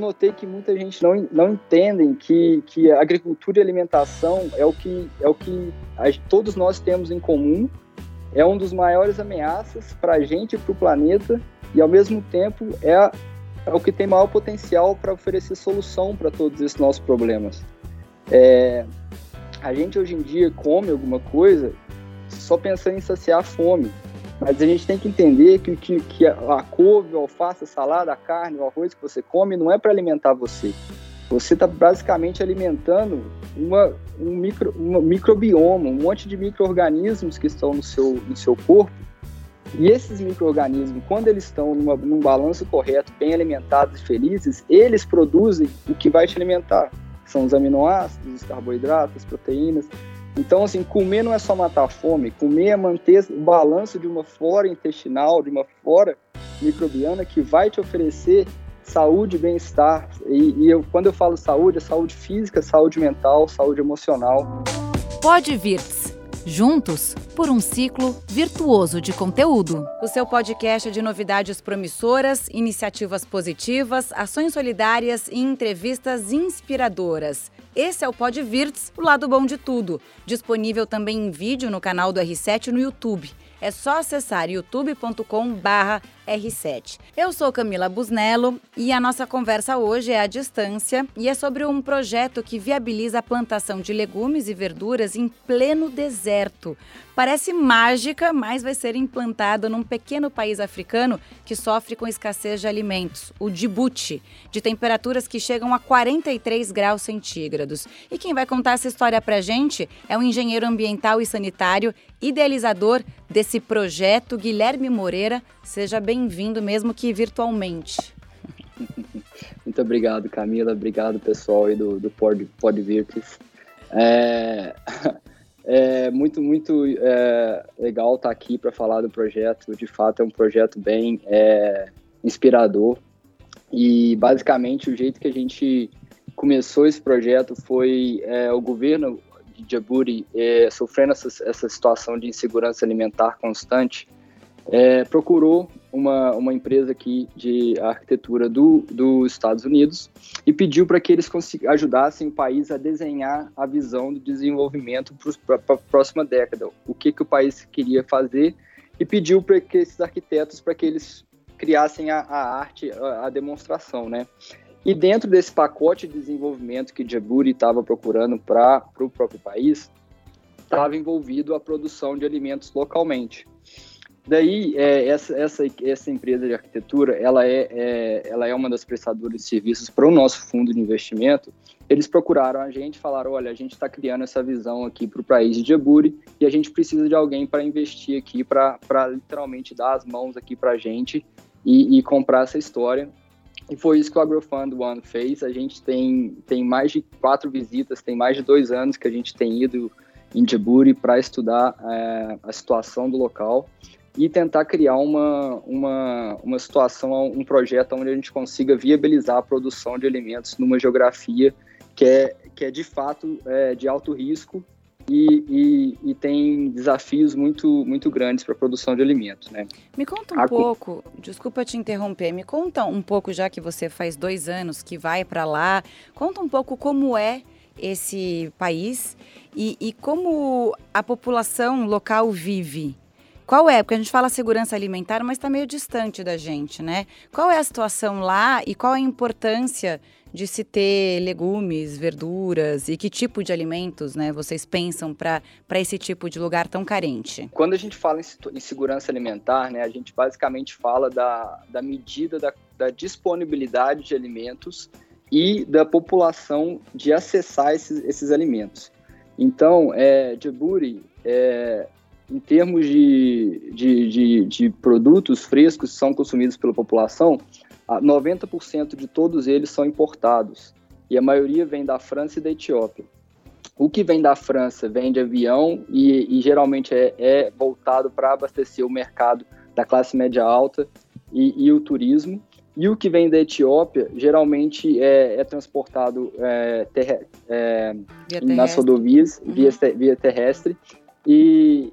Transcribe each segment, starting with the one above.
notei que muita gente não, não entendem que, que agricultura e alimentação é o que, é o que a, todos nós temos em comum, é um dos maiores ameaças para a gente e para o planeta, e ao mesmo tempo é, é o que tem maior potencial para oferecer solução para todos esses nossos problemas. É, a gente hoje em dia come alguma coisa só pensando em saciar a fome. Mas a gente tem que entender que, que, que a couve, a alface, a salada, a carne, o arroz que você come não é para alimentar você. Você está basicamente alimentando uma, um, micro, um microbioma, um monte de micro-organismos que estão no seu, no seu corpo. E esses micro-organismos, quando eles estão numa, num balanço correto, bem alimentados e felizes, eles produzem o que vai te alimentar. São os aminoácidos, os carboidratos, as proteínas. Então, assim, comer não é só matar a fome, comer é manter o balanço de uma flora intestinal, de uma flora microbiana que vai te oferecer saúde e bem-estar. E, e eu, quando eu falo saúde, é saúde física, saúde mental, saúde emocional. Pode vir juntos por um ciclo virtuoso de conteúdo. O seu podcast é de novidades promissoras, iniciativas positivas, ações solidárias e entrevistas inspiradoras. Esse é o Pod Virts, o lado bom de tudo. Disponível também em vídeo no canal do R7 no YouTube. É só acessar youtube.com/r7. Eu sou Camila Busnello e a nossa conversa hoje é à distância e é sobre um projeto que viabiliza a plantação de legumes e verduras em pleno deserto. Parece mágica, mas vai ser implantada num pequeno país africano que sofre com escassez de alimentos, o Djibouti, de temperaturas que chegam a 43 graus centígrados. E quem vai contar essa história pra gente é o engenheiro ambiental e sanitário, idealizador desse projeto, Guilherme Moreira. Seja bem-vindo, mesmo que virtualmente. Muito obrigado, Camila. Obrigado, pessoal aí do, do Pod, Pod Virtus. É... É muito, muito é, legal estar aqui para falar do projeto. De fato, é um projeto bem é, inspirador. E, basicamente, o jeito que a gente começou esse projeto foi é, o governo de Djibouti, é, sofrendo essa, essa situação de insegurança alimentar constante, é, procurou uma, uma empresa aqui de arquitetura do, dos Estados Unidos e pediu para que eles ajudassem o país a desenhar a visão do desenvolvimento para a próxima década, o que, que o país queria fazer e pediu para que esses arquitetos para que eles criassem a, a arte, a, a, demonstração, né? E dentro desse pacote de desenvolvimento que Djibouti estava procurando para o próprio país, estava envolvido a produção de alimentos localmente. Daí, é, essa, essa, essa empresa de arquitetura, ela é, é, ela é uma das prestadoras de serviços para o nosso fundo de investimento. Eles procuraram a gente falaram, olha, a gente está criando essa visão aqui para o país de Djibouti e a gente precisa de alguém para investir aqui, para literalmente dar as mãos aqui para a gente e, e comprar essa história. E foi isso que o AgroFund One fez. A gente tem, tem mais de quatro visitas, tem mais de dois anos que a gente tem ido em Djibouti para estudar é, a situação do local e tentar criar uma, uma, uma situação, um projeto onde a gente consiga viabilizar a produção de alimentos numa geografia que é, que é de fato é, de alto risco e, e, e, tem desafios muito, muito grandes para a produção de alimentos. Né? Me conta um a... pouco, desculpa te interromper, me conta um pouco, já que você faz dois anos que vai para lá, conta um pouco como é esse país e, e como a população local vive qual é? Porque a gente fala segurança alimentar, mas está meio distante da gente, né? Qual é a situação lá e qual a importância de se ter legumes, verduras e que tipo de alimentos né, vocês pensam para esse tipo de lugar tão carente? Quando a gente fala em, em, segurança alimentar, né, a gente basicamente fala da, da medida da, da disponibilidade de alimentos e da população de acessar esses, esses alimentos. Então, é, Djibouti é, em termos de, de, de, de produtos frescos que são consumidos pela população, 90% de todos eles são importados e a maioria vem da França e da Etiópia. O que vem da França vem de avião e, e geralmente é, é voltado para abastecer o mercado da classe média alta e, e, o turismo. E o que vem da Etiópia geralmente é, é transportado é, é, nas rodovias uhum. via, via terrestre e,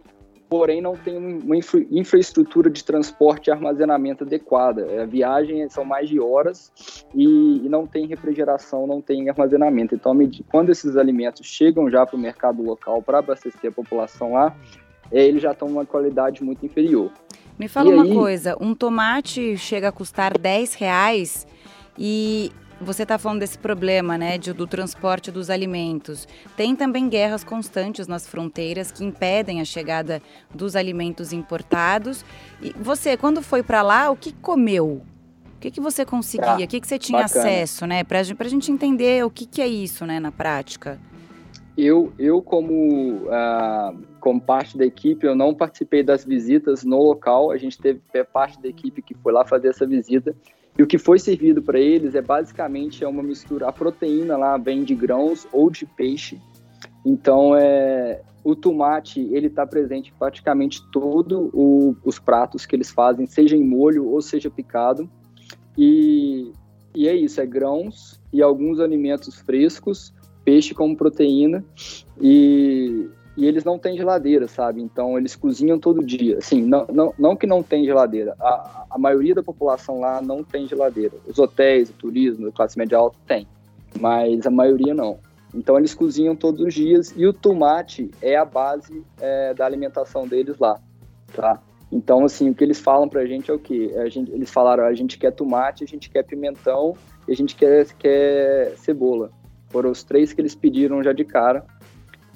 porém não tem uma infra infraestrutura de transporte e armazenamento adequada. A viagem são mais de horas e, e não tem refrigeração, não tem armazenamento. Então, quando esses alimentos chegam já para o mercado local para abastecer a população lá, é, eles já estão uma qualidade muito inferior. Me fala e uma aí... coisa, um tomate chega a custar 10 reais e você está falando desse problema, né, de, do transporte dos alimentos. Tem também guerras constantes nas fronteiras que impedem a chegada dos alimentos importados. E você, quando foi para lá, o que comeu? O que, que você conseguia? Ah, o que, que você tinha bacana. acesso, né? Para a gente entender o que, que é isso, né, na prática. Eu, eu como, uh, como parte da equipe, eu não participei das visitas no local. A gente teve parte da equipe que foi lá fazer essa visita. E o que foi servido para eles é basicamente é uma mistura. A proteína lá vem de grãos ou de peixe. Então, é, o tomate ele está presente em praticamente todos os pratos que eles fazem, seja em molho ou seja picado. E, e é isso, é grãos e alguns alimentos frescos, peixe como proteína. E, e eles não têm geladeira, sabe? Então eles cozinham todo dia. Assim, não, não, não que não tem geladeira, a, a maioria da população lá não tem geladeira. Os hotéis, o turismo, a classe média alta tem, mas a maioria não. Então eles cozinham todos os dias e o tomate é a base é, da alimentação deles lá, tá? Então, assim, o que eles falam pra gente é o? A gente, eles falaram, a gente quer tomate, a gente quer pimentão e a gente quer, quer cebola. Foram os três que eles pediram já de cara.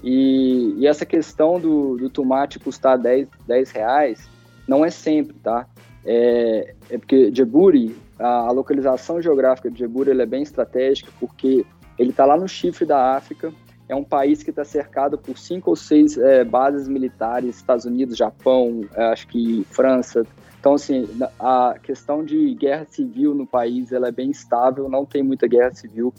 E, e essa questão do, do, tomate custar 10, 10 reais não é sempre, tá? É, é porque Djibouti, a, a, localização geográfica de Djibouti é bem estratégica porque ele está lá no chifre da África, é um país que está cercado por cinco ou seis é, bases militares, Estados Unidos, Japão, é, acho que França. Então, assim, a questão de guerra civil no país ela é bem estável, não tem muita guerra civil.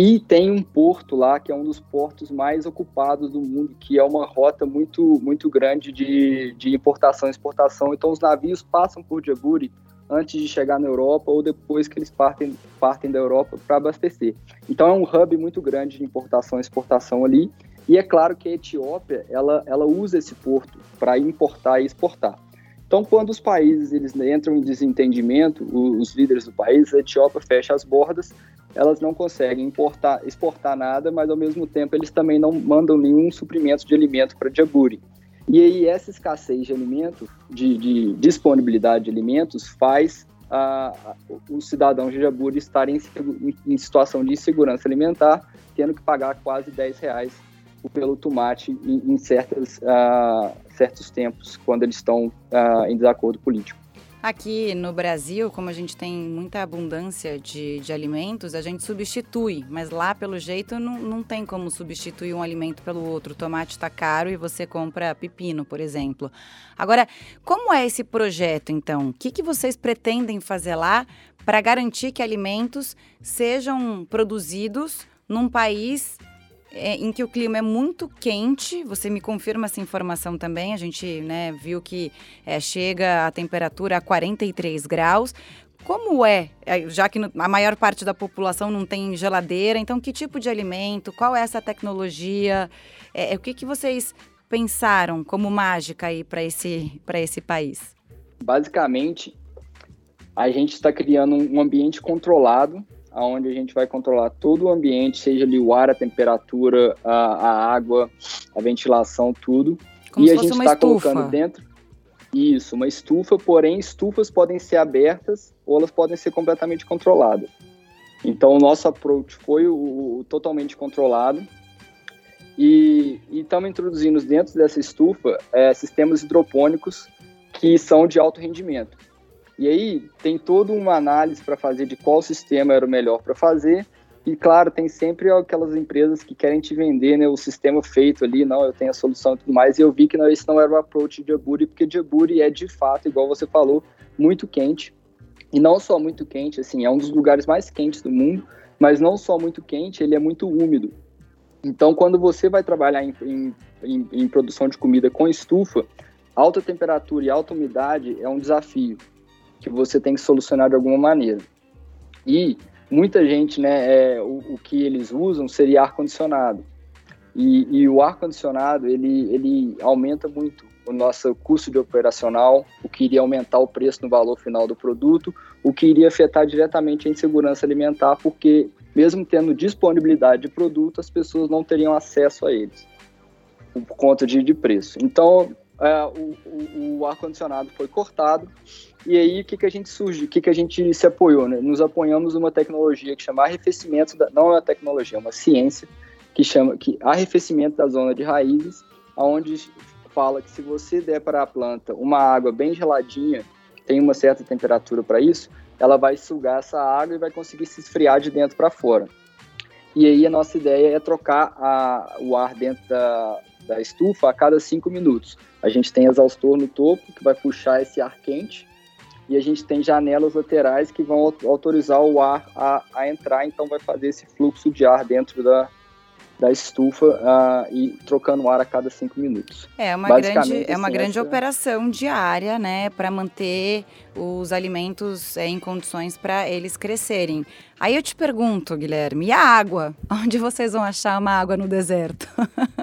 E tem um porto lá que é um dos portos mais ocupados do mundo, que é uma rota muito, muito grande de, de importação e exportação. Então os navios passam por Djibouti antes de chegar na Europa ou depois que eles partem, partem da Europa para abastecer. Então é um hub muito grande de importação e exportação ali. E é claro que a Etiópia ela, ela usa esse porto para importar e exportar. Então, quando os países eles entram em desentendimento, os líderes do país, a Etiópia fecha as bordas elas não conseguem importar, exportar nada, mas ao mesmo tempo eles também não mandam nenhum suprimento de alimento para Djibouti. E aí essa escassez de alimento, de, de disponibilidade de alimentos, faz a, a, os cidadãos de Djibouti estarem em, em, situação de insegurança alimentar, tendo que pagar quase 10 reais pelo tomate em, em certas, uh, certos tempos, quando eles estão uh, em desacordo político. Aqui no Brasil, como a gente tem muita abundância de, de alimentos, a gente substitui, mas lá, pelo jeito, não, não tem como substituir um alimento pelo outro. O tomate está caro e você compra pepino, por exemplo. Agora, como é esse projeto, então? O que, que vocês pretendem fazer lá para garantir que alimentos sejam produzidos num país é, em que o clima é muito quente. Você me confirma essa informação também. A gente né, viu que é, chega a temperatura a 43 graus. Como é, é, já que a maior parte da população não tem geladeira, então que tipo de alimento, qual é essa tecnologia, é, é o que, que vocês pensaram como mágica aí para esse, esse país? Basicamente, a gente está criando um ambiente controlado onde a gente vai controlar todo o ambiente, seja ali o ar, a temperatura, a, a água, a ventilação, tudo. Como e a gente está colocando dentro. Isso, uma estufa, porém, estufas podem ser abertas ou elas podem ser completamente controladas. Então, o nosso approach foi o, o totalmente controlado. E estamos introduzindo dentro dessa estufa é, sistemas hidropônicos que são de alto rendimento. E aí tem toda uma análise para fazer de qual sistema era o melhor para fazer. E claro, tem sempre aquelas empresas que querem te vender né, o sistema feito ali, não, eu tenho a solução e tudo mais. E eu vi que não, esse não era o approach de Djibouti, porque Djibouti é de fato, igual você falou, muito quente. E não só muito quente, assim, é um dos lugares mais quentes do mundo, mas não só muito quente, ele é muito úmido. Então, quando você vai trabalhar em, em, em, em produção de comida com estufa, alta temperatura e alta umidade é um desafio que você tem que solucionar de alguma maneira. E muita gente, né, é, o, o que eles usam seria ar-condicionado. E, e o ar-condicionado, ele, ele aumenta muito o nosso custo de operacional, o que iria aumentar o preço no valor final do produto, o que iria afetar diretamente a insegurança alimentar, porque mesmo tendo disponibilidade de produto, as pessoas não teriam acesso a eles por conta de, de preço. Então, é, o, o, o ar-condicionado foi cortado, e aí o que, que a gente surge, o que, que a gente se apoiou? Né? Nos apoiamos numa tecnologia que chama arrefecimento, da, não é uma tecnologia, é uma ciência, que chama que arrefecimento da zona de raízes, onde fala que se você der para a planta uma água bem geladinha, tem uma certa temperatura para isso, ela vai sugar essa água e vai conseguir se esfriar de dentro para fora. E aí a nossa ideia é trocar a, o ar dentro da, da estufa a cada cinco minutos. A gente tem exaustor no topo que vai puxar esse ar quente e a gente tem janelas laterais que vão autorizar o ar a, a entrar, então vai fazer esse fluxo de ar dentro da, da estufa uh, e trocando ar a cada cinco minutos. É uma grande, é uma assim, grande essa... operação diária, né, para manter os alimentos é, em condições para eles crescerem. Aí eu te pergunto, Guilherme, e a água? Onde vocês vão achar uma água no deserto?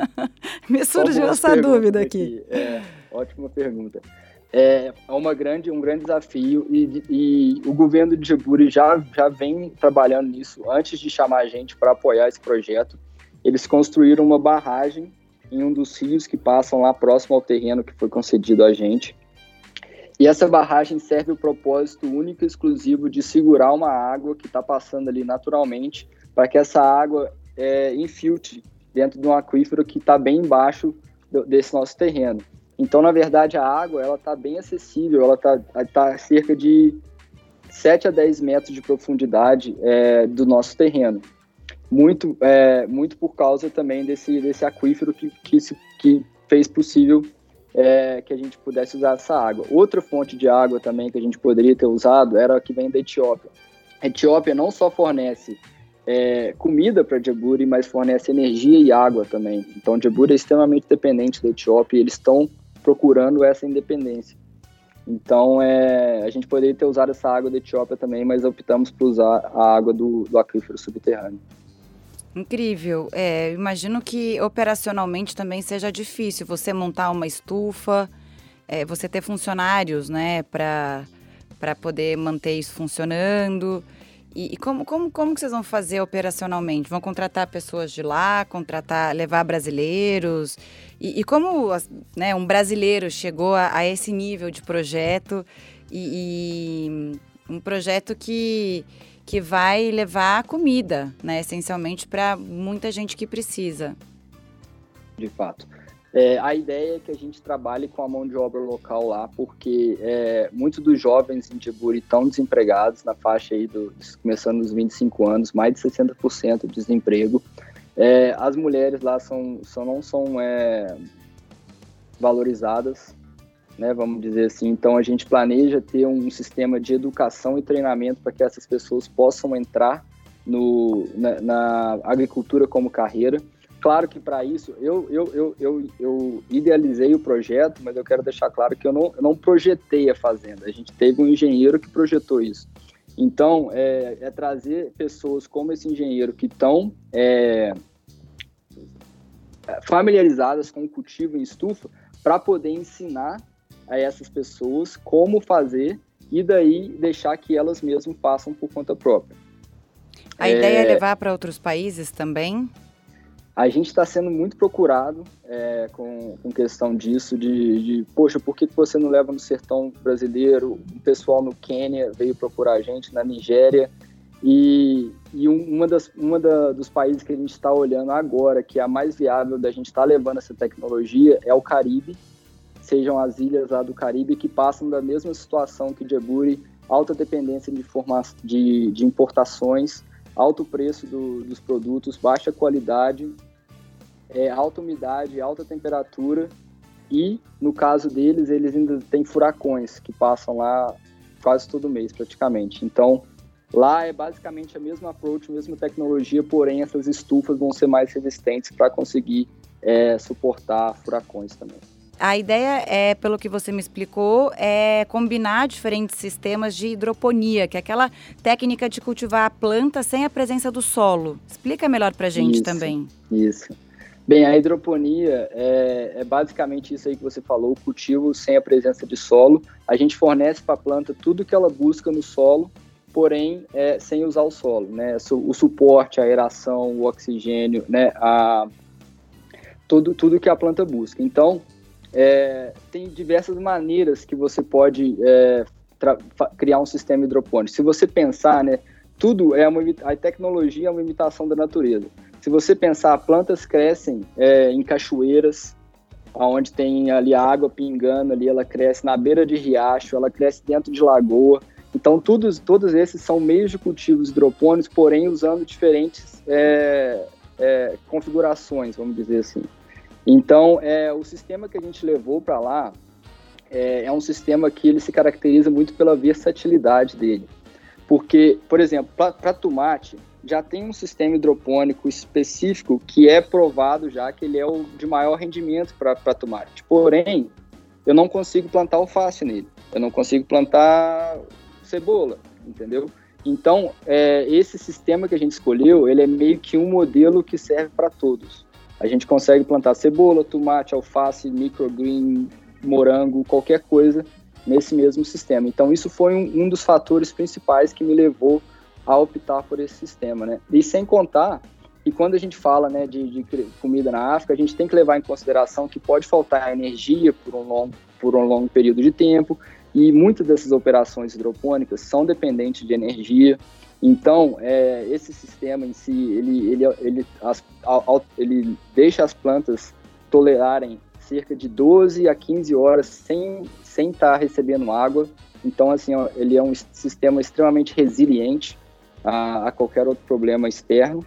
Me surgiu essa dúvida aqui. aqui. É, ótima pergunta. É, é uma grande, um grande desafio e, e o governo de Djibouti já, já vem trabalhando nisso antes de chamar a gente para apoiar esse projeto eles construíram uma barragem em um dos rios que passam lá próximo ao terreno que foi concedido a gente. E essa barragem serve o propósito único e exclusivo de segurar uma água que está passando ali naturalmente, para que essa água é, infiltre dentro de um aquífero que está bem embaixo do, desse nosso terreno. Então, na verdade, a água ela está bem acessível, ela está tá cerca de 7 a 10 metros de profundidade é, do nosso terreno muito, é, muito por causa também desse, desse aquífero que, que, que fez possível é, que a gente pudesse usar essa água. Outra fonte de água também que a gente poderia ter usado era a que vem da Etiópia. A Etiópia não só fornece é, comida para Djibouti, mas fornece energia e água também. Então, Djibouti é extremamente dependente da Etiópia e eles estão procurando essa independência. Então, é, a gente poderia ter usado essa água da Etiópia também, mas optamos por usar a água do, do aquífero subterrâneo. Incrível. É, imagino que operacionalmente também seja difícil você montar uma estufa, é, você ter funcionários, né, para poder manter isso funcionando. E, e, como, como, como que vocês vão fazer operacionalmente? Vão contratar pessoas de lá, contratar, levar brasileiros? E, e como né, um brasileiro chegou a, a esse nível de projeto e, e um projeto que que vai levar comida, né, essencialmente para muita gente que precisa. De fato. É, a ideia é que a gente trabalhe com a mão de obra local lá, porque é, muitos dos jovens em Djibouti estão desempregados na faixa aí do, começando nos 25 anos, mais de 60% de desemprego. É, as mulheres lá são, são não são é, valorizadas né, vamos dizer assim. Então a gente planeja ter um sistema de educação e treinamento para que essas pessoas possam entrar no, na, na agricultura como carreira. Claro que para isso eu, eu, eu, eu, eu idealizei o projeto, mas eu quero deixar claro que eu não, eu não projetei a fazenda. A gente teve um engenheiro que projetou isso. Então, é, é trazer pessoas como esse engenheiro que estão é, familiarizadas com o cultivo em estufa para poder ensinar a essas pessoas como fazer e daí deixar que elas mesmas façam por conta própria. A é, ideia é levar para outros países também? A gente está sendo muito procurado é, com, com questão disso, de, de, poxa, por que você não leva no sertão brasileiro? O pessoal no Quênia veio procurar a gente, na Nigéria. E, e uma, das, uma da, dos países que a gente está olhando agora, que é a mais viável da gente estar tá levando essa tecnologia, é o Caribe, sejam as ilhas lá do Caribe que passam da mesma situação que Djibouti, alta dependência de, de, de importações, alto preço do, dos produtos, baixa qualidade, é, alta umidade, alta temperatura e, no caso deles, eles ainda têm furacões que passam lá quase todo mês praticamente. Então, lá é basicamente a mesma approach, a mesma tecnologia, porém essas estufas vão ser mais resistentes para conseguir é, suportar furacões também. A ideia é, pelo que você me explicou, é combinar diferentes sistemas de hidroponia, que é aquela técnica de cultivar a planta sem a presença do solo. Explica melhor para a gente isso, também. Isso. Bem, a hidroponia é, é, basicamente isso aí que você falou, cultivo sem a presença de solo. A gente fornece para a planta tudo que ela busca no solo, porém é, sem usar o solo, né? O suporte, a aeração, o oxigênio, né? A, tudo, tudo que a planta busca. Então, é, tem diversas maneiras que você pode é, criar um sistema hidropônico. Se você pensar, né, tudo é uma a tecnologia é uma imitação da natureza. Se você pensar, plantas crescem é, em cachoeiras, onde tem ali a água pingando ali, ela cresce na beira de riacho, ela cresce dentro de lagoa. Então, todos, todos esses são meios de cultivos hidropônicos, porém usando diferentes é, é, configurações, vamos dizer assim. Então, é, o sistema que a gente levou para lá é, é, um sistema que ele se caracteriza muito pela versatilidade dele. Porque, por exemplo, para tomate, já tem um sistema hidropônico específico que é provado já que ele é o de maior rendimento para tomate. Porém, eu não consigo plantar alface nele, eu não consigo plantar cebola, entendeu? Então, é, esse sistema que a gente escolheu, ele é meio que um modelo que serve para todos. A gente consegue plantar cebola, tomate, alface, microgreen, morango, qualquer coisa nesse mesmo sistema. Então, isso foi um, um dos fatores principais que me levou a optar por esse sistema, né? E sem contar que quando a gente fala né, de, de, comida na África, a gente tem que levar em consideração que pode faltar energia por um longo, por um longo período de tempo, e muitas dessas operações hidropônicas são dependentes de energia. Então, é, esse sistema em si, ele, ele, ele, as, ele deixa as plantas tolerarem cerca de 12 a 15 horas sem, sem estar recebendo água. Então, assim, ele é um sistema extremamente resiliente a, a qualquer outro problema externo.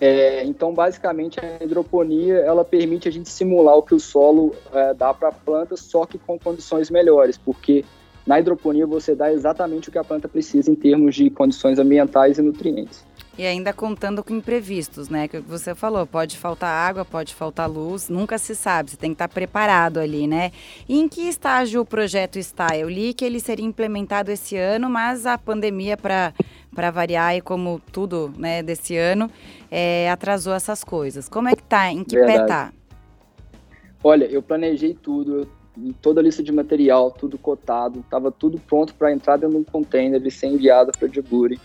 É, então, basicamente, a hidroponia ela permite a gente simular o que o solo é, dá para a planta, só que com condições melhores, porque na hidroponia você dá exatamente o que a planta precisa em termos de condições ambientais e nutrientes. E ainda contando com imprevistos, né? Que você falou, pode faltar água, pode faltar luz, nunca se sabe, você tem que estar preparado ali, né? E em que estágio o projeto está? Eu li que ele seria implementado esse ano, mas a pandemia, para variar e como tudo né, desse ano, é, atrasou essas coisas. Como é que tá? Em que Verdade. pé tá? Olha, eu planejei tudo, toda a lista de material, tudo cotado, estava tudo pronto para entrar dentro de um container e ser enviado para Djibouti.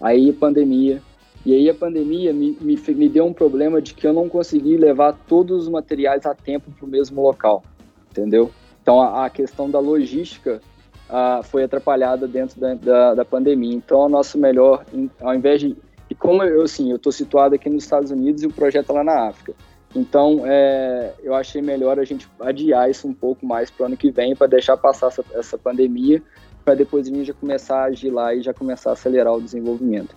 Aí pandemia, e aí a pandemia me, me, me, deu um problema de que eu não consegui levar todos os materiais a tempo para o mesmo local, entendeu? Então a, a questão da logística foi atrapalhada dentro da, da, da, pandemia. Então, o nosso melhor, ao invés de. E como eu, assim, eu estou situado aqui nos Estados Unidos e o projeto é lá na África. Então, é, eu achei melhor a gente adiar isso um pouco mais para o ano que vem, para deixar passar essa, essa pandemia, para depois a gente já começar a agir lá e já começar a acelerar o desenvolvimento.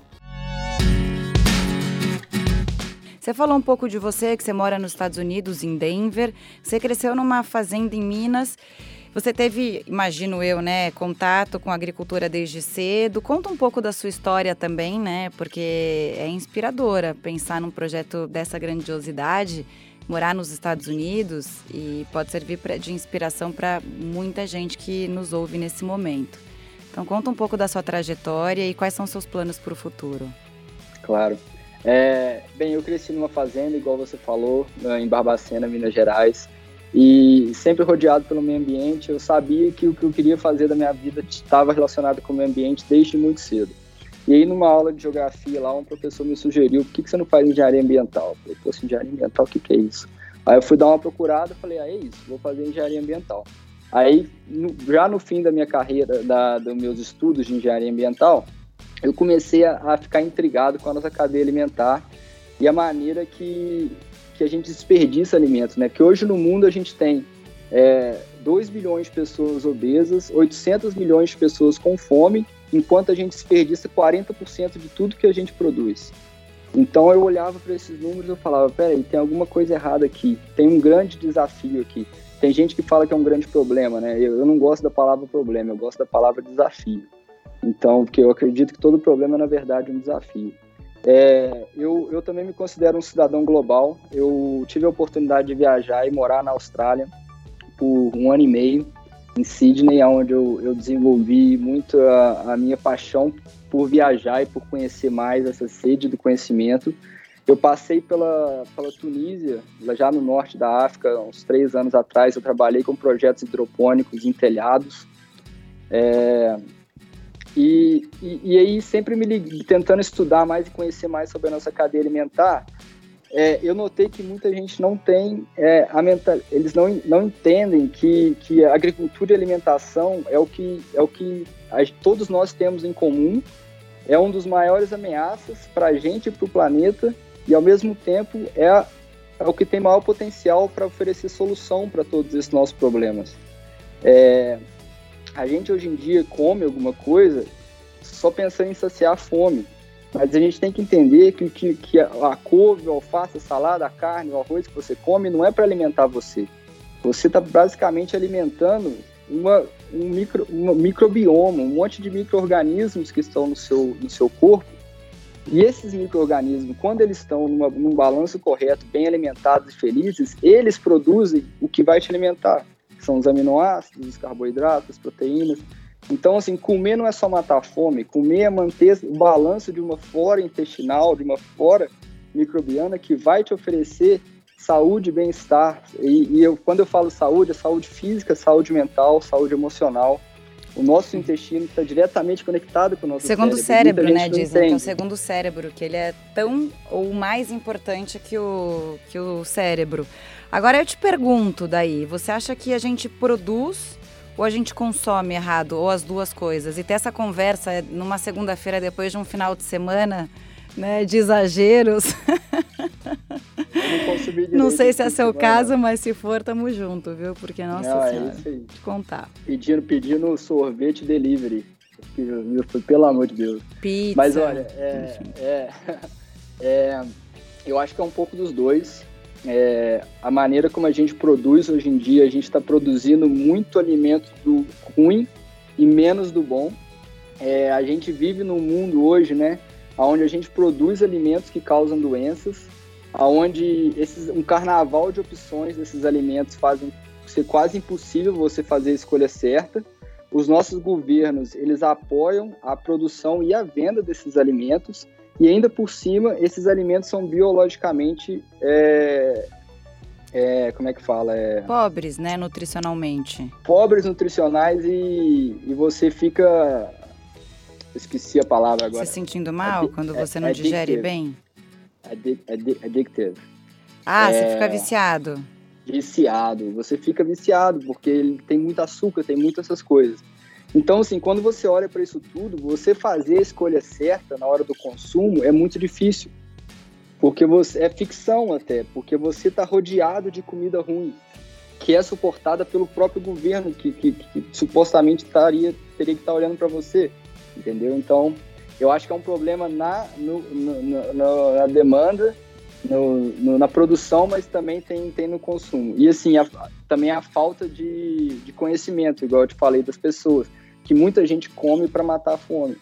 Você falou um pouco de você, que você mora nos Estados Unidos, em Denver. Você cresceu numa fazenda em Minas. Você teve, imagino eu, né, contato com a agricultura desde cedo. Conta um pouco da sua história também, né? Porque é inspiradora pensar num projeto dessa grandiosidade, morar nos Estados Unidos e pode servir pra, de inspiração para muita gente que nos ouve nesse momento. Então conta um pouco da sua trajetória e quais são seus planos para o futuro. Claro. É, bem, eu cresci numa fazenda, igual você falou, em Barbacena, Minas Gerais. E sempre rodeado pelo meio ambiente, eu sabia que o que eu queria fazer da minha vida estava relacionado com o meio ambiente desde muito cedo. E aí, numa aula de geografia lá, um professor me sugeriu: por que, que você não faz engenharia ambiental? Eu falei: pô, engenharia ambiental, o que, que é isso? Aí eu fui dar uma procurada falei: ah, é isso, vou fazer engenharia ambiental. Aí, no, já no fim da minha carreira, da, dos meus estudos de engenharia ambiental, eu comecei a, a ficar intrigado com a nossa cadeia alimentar e a maneira que que a gente desperdiça alimentos, né? Que hoje no mundo a gente tem é, 2 bilhões de pessoas obesas, 800 milhões de pessoas com fome, enquanto a gente desperdiça 40% de tudo que a gente produz. Então eu olhava para esses números e falava, peraí, tem alguma coisa errada aqui, tem um grande desafio aqui. Tem gente que fala que é um grande problema, né? Eu, eu não gosto da palavra problema, eu gosto da palavra desafio. Então, porque eu acredito que todo problema é, na verdade, um desafio. É, eu, eu também me considero um cidadão global. Eu tive a oportunidade de viajar e morar na Austrália por um ano e meio, em Sydney, onde eu, eu desenvolvi muito a, a minha paixão por viajar e por conhecer mais essa sede do conhecimento. Eu passei pela, pela Tunísia, já no norte da África, uns três anos atrás. Eu trabalhei com projetos hidropônicos em telhados. É, e, e, e, aí, sempre me tentando estudar mais e conhecer mais sobre a nossa cadeia alimentar, é, eu notei que muita gente não tem é, a mental, eles não, não entendem que, que a agricultura e alimentação é o que, é o que a, todos nós temos em comum, é um dos maiores ameaças para a gente e para o planeta e ao mesmo tempo é, é o que tem maior potencial para oferecer solução para todos esses nossos problemas. É, a gente hoje em dia come alguma coisa só pensando em saciar a fome, mas a gente tem que entender que, que, que a couve, a alface, a salada, a carne, o arroz que você come não é para alimentar você. Você está basicamente alimentando uma, um, micro, um microbioma, um monte de micro-organismos que estão no seu, no seu corpo e esses micro-organismos, quando eles estão numa, num balanço correto, bem alimentados e felizes, eles produzem o que vai te alimentar. São os aminoácidos, os carboidratos, as proteínas. Então, assim, comer não é só matar a fome, comer é manter o balanço de uma flora intestinal, de uma flora microbiana que vai te oferecer saúde bem-estar. E, e eu, quando eu falo saúde, é saúde física, saúde mental, saúde emocional. O nosso intestino está diretamente conectado com o nosso segundo cérebro. Segundo cérebro, né? Dizem que é o segundo cérebro, que ele é tão ou mais importante que o, que o cérebro. Agora eu te pergunto daí, você acha que a gente produz ou a gente consome errado, ou as duas coisas? E ter essa conversa numa segunda-feira depois de um final de semana, né, de exageros. não, não sei se é seu caso, mas se for, tamo junto, viu? Porque, nossa não, é senhora, é te contar. Pedindo, pedindo sorvete delivery. Pelo amor de Deus. Pizza. Mas olha, é, é, é, eu acho que é um pouco dos dois. É, a maneira como a gente produz hoje em dia, a gente está produzindo muito alimento do ruim e menos do bom. É, a gente vive num mundo hoje, né, onde a gente produz alimentos que causam doenças, aonde esses, um carnaval de opções desses alimentos fazem ser quase impossível você fazer a escolha certa. Os nossos governos, eles apoiam a produção e a venda desses alimentos e ainda por cima, esses alimentos são biologicamente é, é, como é que fala? É... Pobres, né, nutricionalmente. Pobres nutricionais e, e você fica. Esqueci a palavra agora. Se sentindo mal quando você não digere bem? Addictive. Ah, é, você fica viciado. Viciado. Você fica viciado, porque ele tem muito açúcar, tem muitas essas coisas. Então, assim, quando você olha para isso tudo, você fazer a escolha certa na hora do consumo é muito difícil. Porque você é ficção até, porque você está rodeado de comida ruim, que é suportada pelo próprio governo, que, que, que supostamente taria, teria que estar tá olhando para você, entendeu? Então, eu acho que é um problema na, no, no, no, na demanda, na produção, mas também tem, tem no consumo. E assim, a, também a falta de, de conhecimento, igual eu te falei, das pessoas, que muita gente come para matar a fome.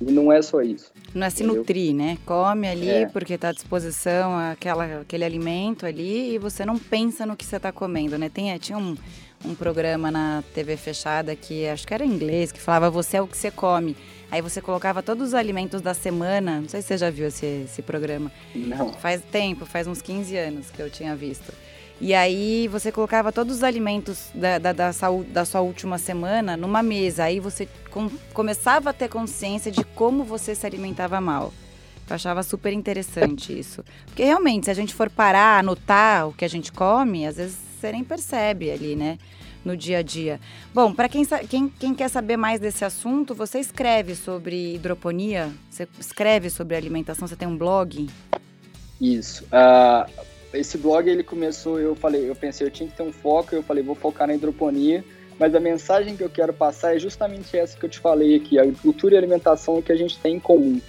E não é só isso. Não é se entendeu? nutrir, né? Come ali é. porque está à disposição aquela, aquele alimento ali e você não pensa no que você está comendo, né? Tem, tinha um, um programa na TV fechada que acho que era em inglês, que falava você é o que você come. Aí você colocava todos os alimentos da semana. Não sei se você já viu esse, esse programa. Não. Faz tempo, faz uns 15 anos que eu tinha visto. E aí você colocava todos os alimentos da, da, da, saúde, da sua última semana numa mesa. Aí você com, começava a ter consciência de como você se alimentava mal. Eu achava super interessante isso. Porque realmente, se a gente for parar, anotar o que a gente come, às vezes você nem percebe ali, né? No dia a dia. Bom, para quem, quem, quem, quer saber mais desse assunto, você escreve sobre hidroponia, você escreve sobre alimentação, você tem um blog? Isso. Uh, esse blog ele começou, eu falei, eu pensei, eu tinha que ter um foco, eu falei, vou focar na hidroponia, mas a mensagem que eu quero passar é justamente essa que eu te falei aqui, a agricultura e alimentação é que a gente tem em comum.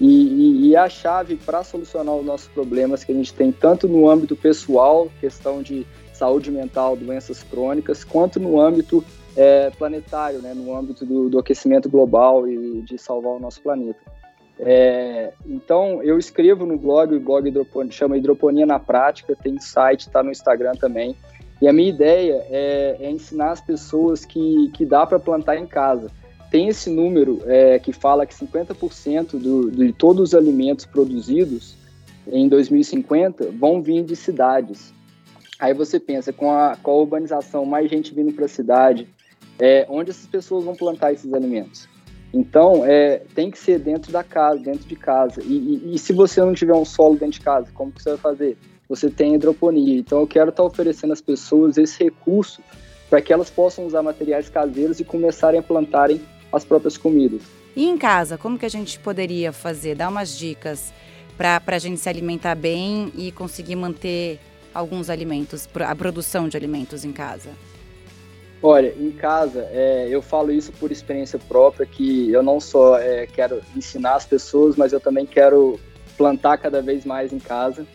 E, e, e é a chave para solucionar os nossos problemas que a gente tem tanto no âmbito pessoal, questão de saúde mental, doenças crônicas, quanto no âmbito é, planetário, né, no âmbito do, do, aquecimento global e de salvar o nosso planeta. É, então, eu escrevo no blog, o blog hidroponia, chama Hidroponia na Prática, tem site, está no Instagram também. E a minha ideia é, é ensinar as pessoas que, que dá para plantar em casa. Tem esse número é, que fala que 50% do, de todos os alimentos produzidos em 2050 vão vir de cidades. Aí você pensa, com a, com a urbanização, mais gente vindo para a cidade, é, onde essas pessoas vão plantar esses alimentos? Então, é, tem que ser dentro da casa, dentro de casa. E, e, e, se você não tiver um solo dentro de casa, como que você vai fazer? Você tem hidroponia. Então, eu quero estar oferecendo às pessoas esse recurso para que elas possam usar materiais caseiros e começarem a plantarem as próprias comidas. E em casa, como que a gente poderia fazer? Dar umas dicas para a gente se alimentar bem e conseguir manter alguns alimentos, a produção de alimentos em casa? Olha, em casa, é, eu falo isso por experiência própria, que eu não só é, quero ensinar as pessoas, mas eu também quero plantar cada vez mais em casa.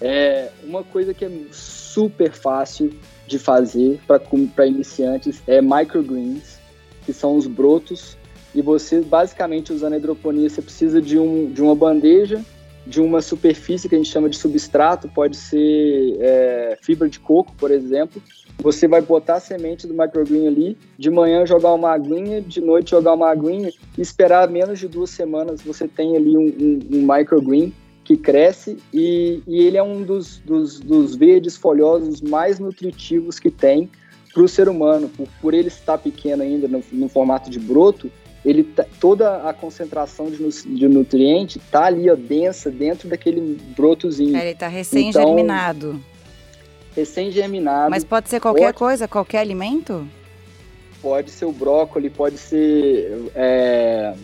É, uma coisa que é super fácil de fazer para iniciantes é microgreens, que são os brotos, e você, basicamente, usando a hidroponia, você precisa de, um, de uma bandeja, de uma superfície que a gente chama de substrato, pode ser é, fibra de coco, por exemplo, você vai botar a semente do microgreen ali, de manhã jogar uma aguinha, de noite jogar uma aguinha e esperar menos de duas semanas você tem ali um, um, um microgreen que cresce e, e, ele é um dos, dos, dos verdes folhosos mais nutritivos que tem para o ser humano. Por, por ele estar pequeno ainda no, no formato de broto, ele tá, toda a concentração de, de nutriente está ali ó, densa dentro daquele brotozinho. É, ele está recém-germinado. Então, recém-germinado. Mas pode ser qualquer pode, coisa, qualquer alimento? Pode ser o brócolis, pode ser é,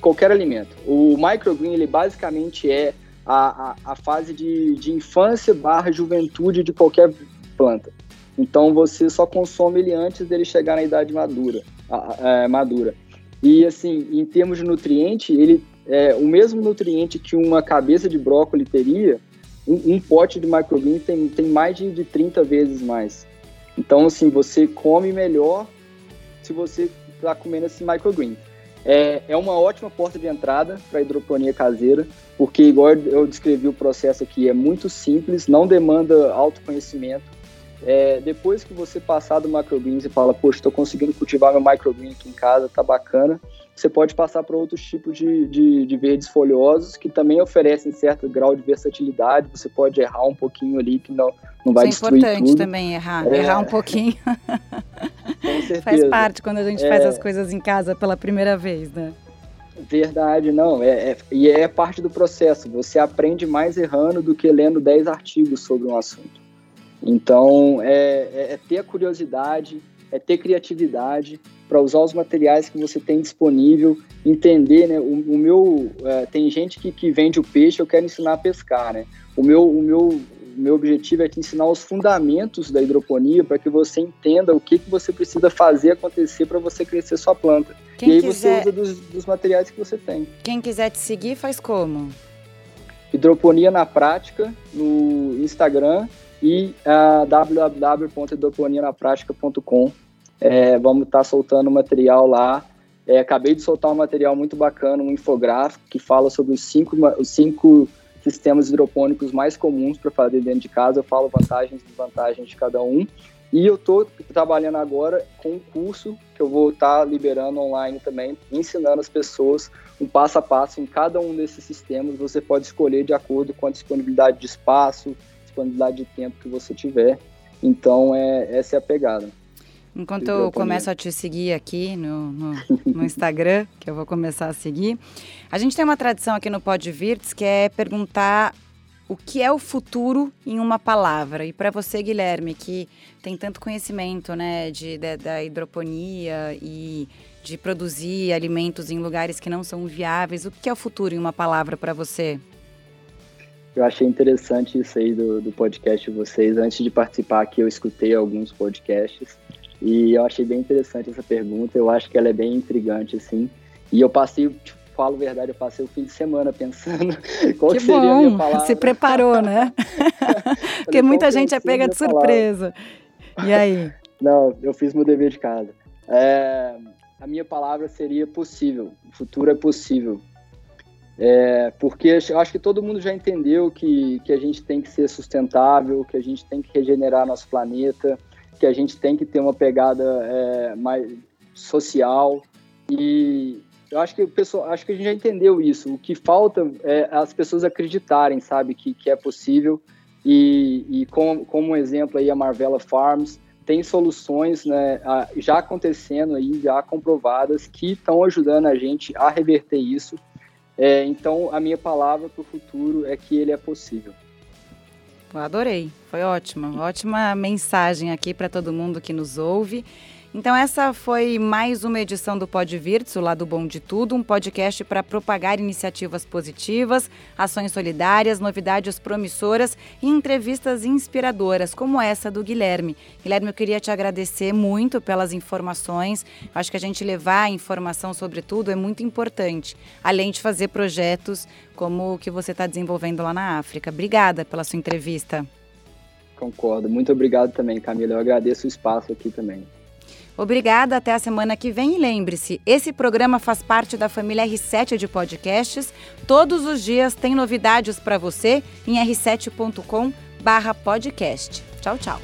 qualquer alimento. O microgreen, ele basicamente é a, a, a fase de, de infância barra juventude de qualquer planta. Então você só consome ele antes dele chegar na idade madura. É, madura. E assim, em termos de nutriente, ele é o mesmo nutriente que uma cabeça de brócolis teria, um, um pote de microgreen tem, tem mais de, de 30 vezes mais. Então, assim, você come melhor se você está comendo esse microgreen. É, é uma ótima porta de entrada para hidroponia caseira, porque, igual eu descrevi o processo aqui, é muito simples, não demanda autoconhecimento. É, depois que você passar do microgreen e fala, poxa, estou conseguindo cultivar meu microgreen aqui em casa, tá bacana, você pode passar para outros tipos de, de, de, verdes folhosos que também oferecem certo grau de versatilidade. Você pode errar um pouquinho ali que não, não vai Isso é importante tudo. também errar, é... errar um pouquinho. Com certeza. Faz parte quando a gente é... faz as coisas em casa pela primeira vez, né? Verdade, não. É, é, e é parte do processo. Você aprende mais errando do que lendo 10 artigos sobre um assunto. Então, é, é, é ter a curiosidade, é ter criatividade para usar os materiais que você tem disponível, entender, né? O, o meu é, tem gente que, que vende o peixe, eu quero ensinar a pescar, né? O meu o meu o meu objetivo é te ensinar os fundamentos da hidroponia para que você entenda o que, que você precisa fazer acontecer para você crescer sua planta. Quem e aí quiser... você usa dos, dos materiais que você tem. Quem quiser te seguir, faz como? Hidroponia na prática no Instagram e uh, www.hidroponianapratica.com é, vamos estar tá soltando material lá. É, acabei de soltar um material muito bacana, um infográfico que fala sobre os cinco, os cinco sistemas hidropônicos mais comuns para fazer dentro de casa. Eu falo vantagens e desvantagens de cada um. E eu estou trabalhando agora com um curso que eu vou estar tá liberando online também, ensinando as pessoas um passo a passo em cada um desses sistemas. Você pode escolher de acordo com a disponibilidade de espaço, disponibilidade de tempo que você tiver. Então, é, essa é a pegada. Enquanto eu começo a te seguir aqui no, no, no, Instagram, que eu vou começar a seguir, a gente tem uma tradição aqui no Pod Virtus que é perguntar o que é o futuro em uma palavra. E para você, Guilherme, que tem tanto conhecimento né, de, de, da hidroponia e de produzir alimentos em lugares que não são viáveis, o que é o futuro em uma palavra para você? Eu achei interessante isso aí do, do podcast de vocês. Antes de participar aqui, eu escutei alguns podcasts e eu achei bem interessante essa pergunta, eu acho que ela é bem intrigante, assim. E eu passei, tipo, falo a verdade, eu passei o fim de semana pensando qual que seria bom. a minha palavra. Se preparou, né? Porque muita gente é pega de surpresa. Palavra. E aí? Não, eu fiz meu dever de casa. É, a minha palavra seria possível. O futuro é possível. É, porque acho que todo mundo já entendeu que, que a gente tem que ser sustentável, que a gente tem que regenerar nosso planeta, que a gente tem que ter uma pegada é, mais social e eu acho que pessoal, acho que a gente já entendeu isso. O que falta é as pessoas acreditarem, sabe, que, que é possível. E, e como, como um exemplo aí a Marvella Farms tem soluções né, já acontecendo aí, já comprovadas, que estão ajudando a gente a reverter isso. É, então, a minha palavra para o futuro é que ele é possível. Eu adorei, foi ótima, ótima mensagem aqui para todo mundo que nos ouve. Então essa foi mais uma edição do Pod Virtus, o lado bom de tudo, um podcast para propagar iniciativas positivas, ações solidárias, novidades promissoras e entrevistas inspiradoras, como essa do Guilherme. Guilherme, eu queria te agradecer muito pelas informações. Acho que a gente levar informação sobre tudo é muito importante, além de fazer projetos como o que você está desenvolvendo lá na África. Obrigada pela sua entrevista. Concordo. Muito obrigado também, Camila. Eu agradeço o espaço aqui também. Obrigada, até a semana que vem. E lembre-se, esse programa faz parte da família R7 de podcasts. Todos os dias tem novidades para você em r7.com/podcast. Tchau, tchau.